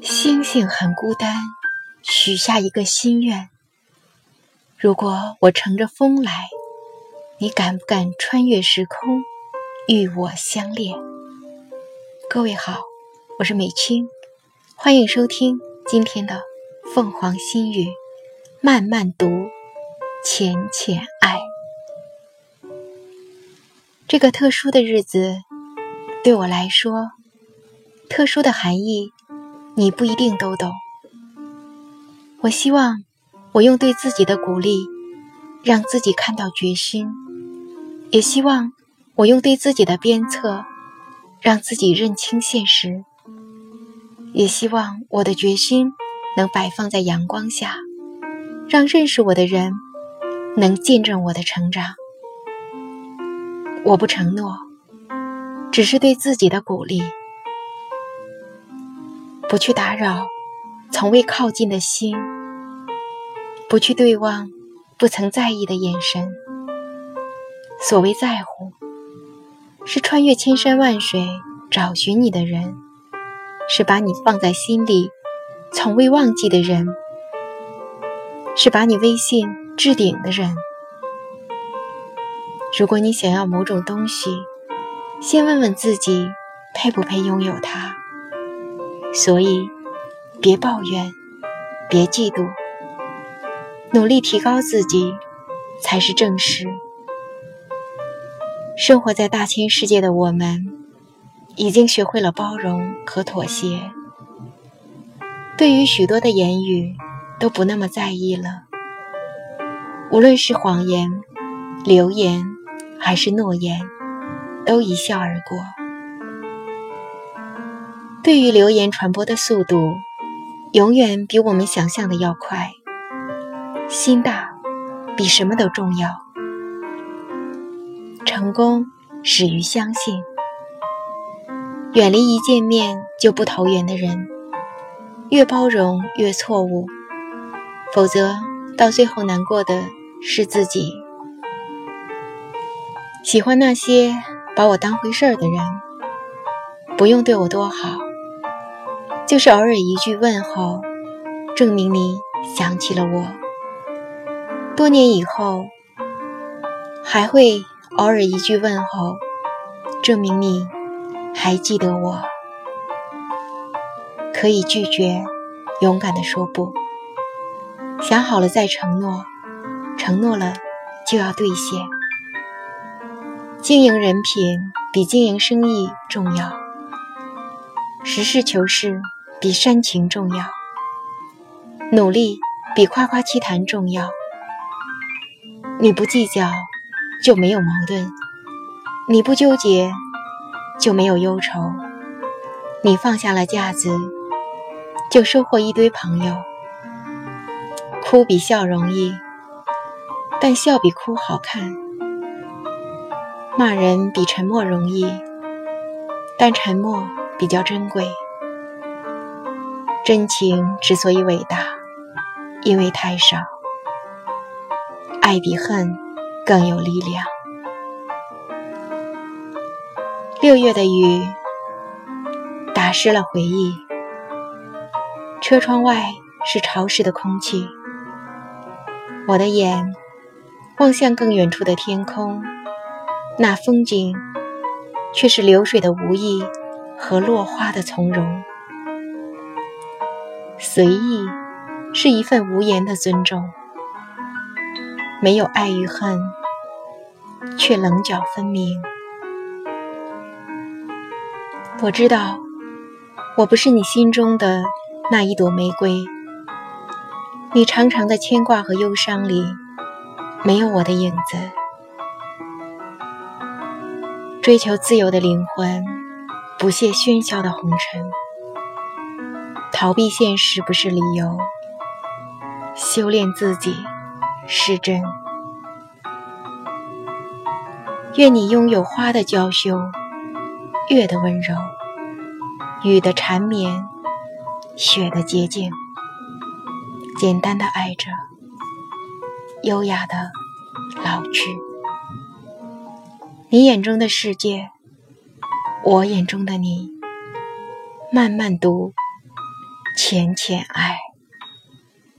星星很孤单，许下一个心愿。如果我乘着风来，你敢不敢穿越时空，与我相恋？各位好，我是美青，欢迎收听今天的《凤凰心语》，慢慢读，浅浅爱。这个特殊的日子，对我来说，特殊的含义，你不一定都懂。我希望。我用对自己的鼓励，让自己看到决心；也希望我用对自己的鞭策，让自己认清现实；也希望我的决心能摆放在阳光下，让认识我的人能见证我的成长。我不承诺，只是对自己的鼓励，不去打扰从未靠近的心。不去对望不曾在意的眼神。所谓在乎，是穿越千山万水找寻你的人，是把你放在心里从未忘记的人，是把你微信置顶的人。如果你想要某种东西，先问问自己配不配拥有它。所以，别抱怨，别嫉妒。努力提高自己，才是正事。生活在大千世界的我们，已经学会了包容和妥协，对于许多的言语都不那么在意了。无论是谎言、流言还是诺言，都一笑而过。对于流言传播的速度，永远比我们想象的要快。心大，比什么都重要。成功始于相信。远离一见面就不投缘的人，越包容越错误。否则，到最后难过的是自己。喜欢那些把我当回事儿的人，不用对我多好，就是偶尔一句问候，证明你想起了我。多年以后，还会偶尔一句问候，证明你还记得我。可以拒绝，勇敢的说不。想好了再承诺，承诺了就要兑现。经营人品比经营生意重要，实事求是比煽情重要，努力比夸夸其谈重要。你不计较，就没有矛盾；你不纠结，就没有忧愁。你放下了架子，就收获一堆朋友。哭比笑容易，但笑比哭好看。骂人比沉默容易，但沉默比较珍贵。真情之所以伟大，因为太少。爱比恨更有力量。六月的雨打湿了回忆，车窗外是潮湿的空气。我的眼望向更远处的天空，那风景却是流水的无意和落花的从容。随意是一份无言的尊重。没有爱与恨，却棱角分明。我知道，我不是你心中的那一朵玫瑰。你长长的牵挂和忧伤里，没有我的影子。追求自由的灵魂，不屑喧嚣的红尘。逃避现实不是理由，修炼自己。是真。愿你拥有花的娇羞，月的温柔，雨的缠绵，雪的洁净。简单的爱着，优雅的老去。你眼中的世界我眼中的你慢慢读浅浅爱。